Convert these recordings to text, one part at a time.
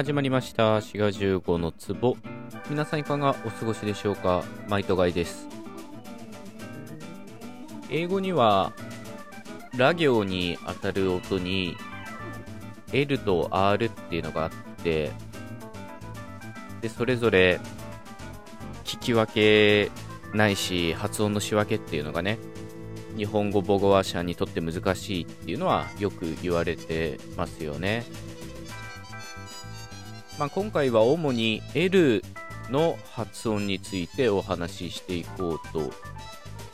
始まりました。滋賀15の壺。皆さんいかがお過ごしでしょうか？マイトガイです。英語にはラ行に当たる音に L と R っていうのがあってでそれぞれ聞き分けないし発音の仕分けっていうのがね日本語母語話者にとって難しいっていうのはよく言われてますよね。まあ、今回は主に L の発音についてお話ししていこうと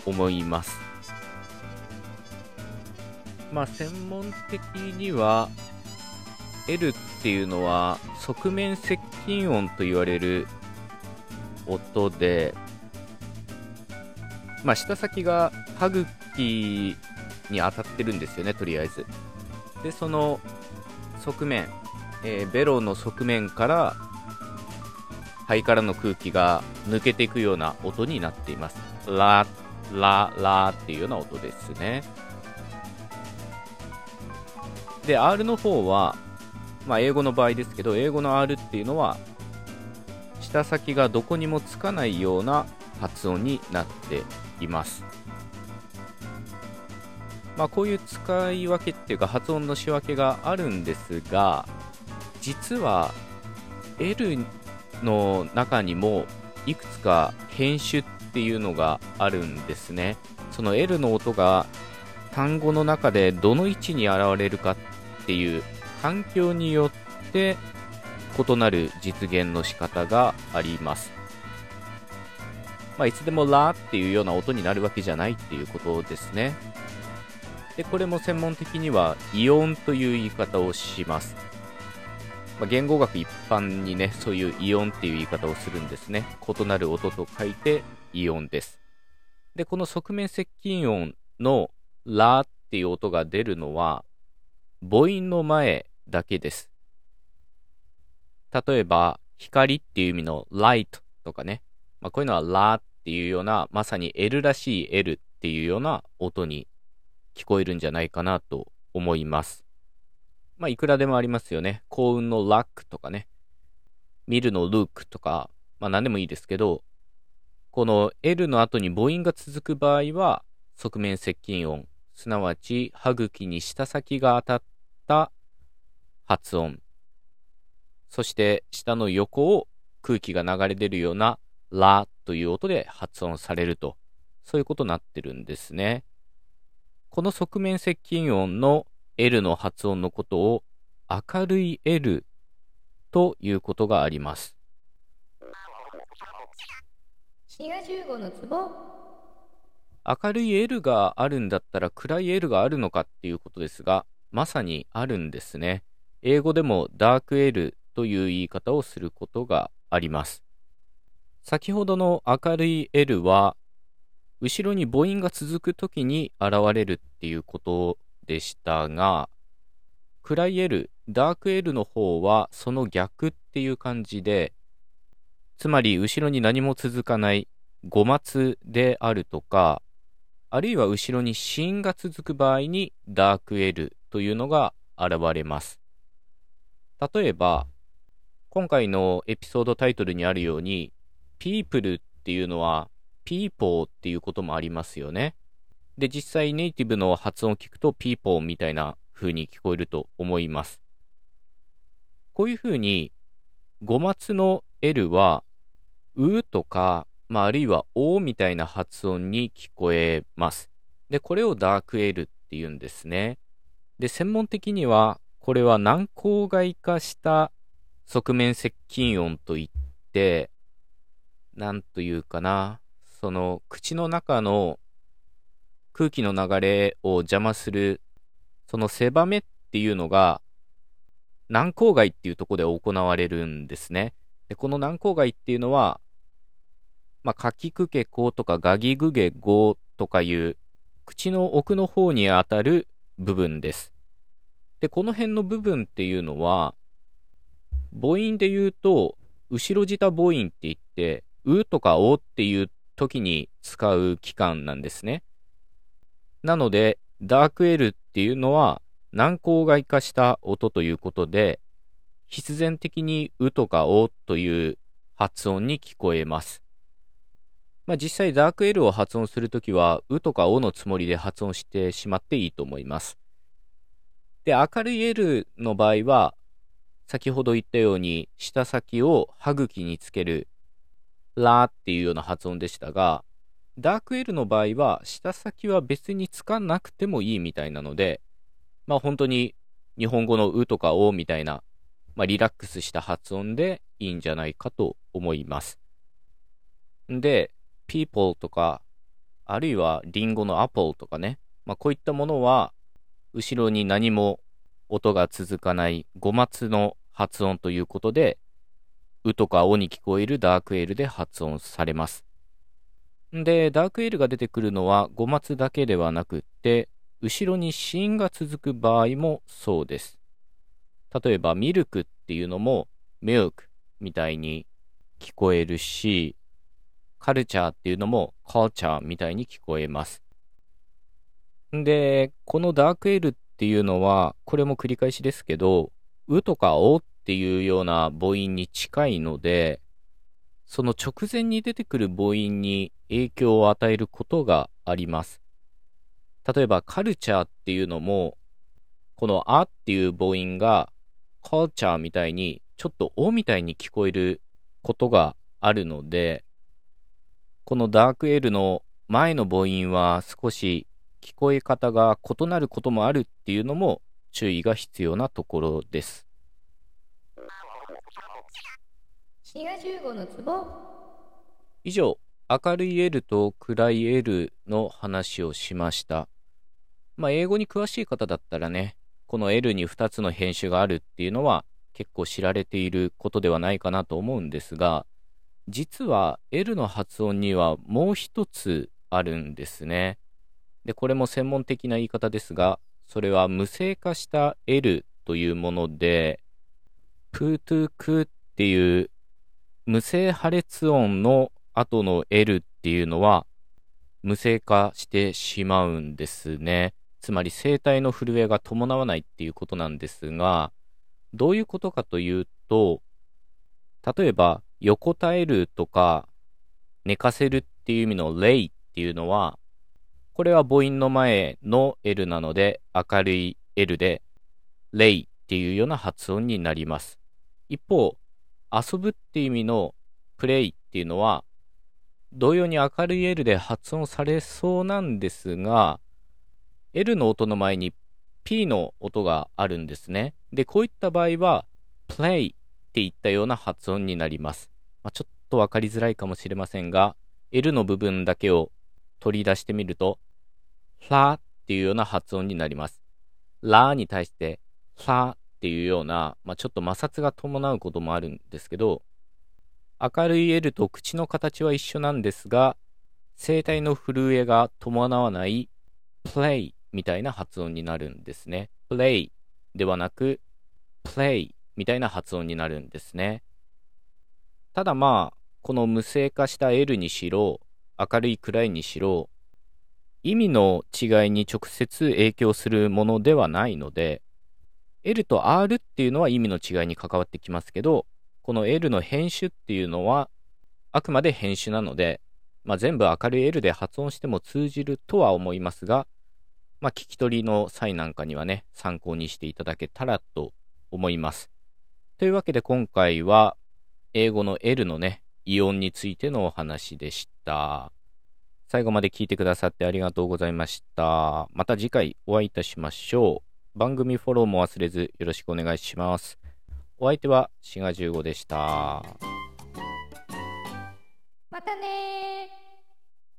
思います。まあ、専門的には L っていうのは側面接近音と言われる音で、まあ、舌先が歯茎に当たってるんですよね、とりあえず。で、その側面、えー、ベロの側面から肺からの空気が抜けていくような音になっています。ラ、ラ、ラっていうような音ですね。で、R の方は、まあ、英語の場合ですけど、英語の R っていうのは、舌先がどこにもつかないような発音になっています。まあ、こういう使い分けっていうか発音の仕分けがあるんですが実は L の中にもいくつか編集っていうのがあるんですねその L の音が単語の中でどの位置に現れるかっていう環境によって異なる実現の仕方がありますまあ、いつでもラっていうような音になるわけじゃないっていうことですね。で、これも専門的にはイオンという言い方をします。まあ、言語学一般にね、そういうイオンっていう言い方をするんですね。異なる音と書いてイオンです。で、この側面接近音のラっていう音が出るのは母音の前だけです。例えば、光っていう意味の light とかね、まあ、こういうのはラっていうような、まさに L らしい L っていうような音に聞こえるんじゃないかなと思います。まあ、いくらでもありますよね。幸運のラックとかね。見るのルークとか、まあ何でもいいですけど、この L の後に母音が続く場合は、側面接近音、すなわち歯茎に舌先が当たった発音、そして下の横を空気が流れ出るようなラという音で発音されると、そういうことになってるんですね。この側面接近音の L の発音のことを明るい L ということがあります。明るい L があるんだったら暗い L があるのかっていうことですが、まさにあるんですね。英語でもダーク L という言い方をすることがあります。先ほどの明るい L は後ろに母音が続くときに現れるっていうことでしたが、暗い L、ダーク L の方はその逆っていう感じで、つまり後ろに何も続かない語末であるとか、あるいは後ろに子音が続く場合にダーク L というのが現れます。例えば、今回のエピソードタイトルにあるように、people っていうのはピーポーっていうこともありますよね。で、実際ネイティブの発音を聞くとピーポーみたいな風に聞こえると思います。こういう風に、語末の L は、うとか、まあ、あるいはおみたいな発音に聞こえます。で、これをダーク L って言うんですね。で、専門的には、これは軟口外化した側面接近音といって、なんというかな、その口の中の空気の流れを邪魔する、その狭めっていうのが、軟口外っていうところで行われるんですね。でこの軟口外っていうのは、まあ、かきくけことかガギグゲゴとかいう口の奥の方にあたる部分です。で、この辺の部分っていうのは、母音で言うと、後ろ舌母音って言って、うとかおっていう時に使う期間なんですね。なので、ダークエルっていうのは軟口外化した音ということで、必然的にうとかおという発音に聞こえます。まあ、実際ダーク L を発音するときは、うとかおのつもりで発音してしまっていいと思います。で、明るい L の場合は、先ほど言ったように、舌先を歯茎につける、ラーっていうような発音でしたが、ダーク L の場合は、舌先は別につかなくてもいいみたいなので、まあ本当に日本語のうとかおみたいな、まあリラックスした発音でいいんじゃないかと思います。で、people とか、あるいはリンゴの apple とかね、まあこういったものは、後ろに何も音が続かない5末の発音ということで、うとかおに聞こえるダークエルで発音されます。で、ダークエールが出てくるのは5末だけではなくって、後ろに子音が続く場合もそうです。例えば、ミルクっていうのも、ミルクみたいに聞こえるし、カルチャーっていうのも、カルチャーみたいに聞こえます。で、このダークエールっていうのは、これも繰り返しですけど、うとかおっていうような母音に近いので、その直前に出てくる母音に影響を与えることがあります。例えば、カルチャーっていうのも、このあっていう母音が、カルチャーみたいに、ちょっとおみたいに聞こえることがあるので、このダーク L の前の母音は少し聞こえ方が異なることもあるっていうのも注意が必要なところです。以上、明るい L と暗い L の話をしました。まあ、英語に詳しい方だったらね、この L に2つの編集があるっていうのは結構知られていることではないかなと思うんですが、実は L の発音にはもう一つあるんですね。で、これも専門的な言い方ですが、それは無声化した L というもので、プートゥークっていう無声破裂音の後の L っていうのは無声化してしまうんですね。つまり声帯の震えが伴わないっていうことなんですが、どういうことかというと、例えば横たえるとか寝かせるっていう意味のレイっていうのは、これは母音の前の L なので明るい L でレイっていうような発音になります。一方、遊ぶっていう意味のプレイっていうのは、同様に明るい L で発音されそうなんですが、L の音の前に P の音があるんですね。で、こういった場合は、play っていったような発音になります。まあ、ちょっとわかりづらいかもしれませんが、L の部分だけを取り出してみると、ラっていうような発音になります。ラに対して、ラっていうような、まあ、ちょっと摩擦が伴うこともあるんですけど、明るい L と口の形は一緒なんですが、声帯の震えが伴わない play みたいな発音になるんですね。play ではなく play みたいな発音になるんですね。ただまあ、この無声化した L にしろ、明るい暗いにしろ、意味の違いに直接影響するものではないので、L と R っていうのは意味の違いに関わってきますけど、この L の編集っていうのは、あくまで編集なので、まあ、全部明るい L で発音しても通じるとは思いますが、まあ、聞き取りの際なんかにはね、参考にしていただけたらと思います。というわけで今回は、英語の L のね、イオンについてのお話でした。最後まで聞いてくださってありがとうございました。また次回お会いいたしましょう。番組フォローも忘れずよろしくお願いします。お相手は、シガ15でした。またね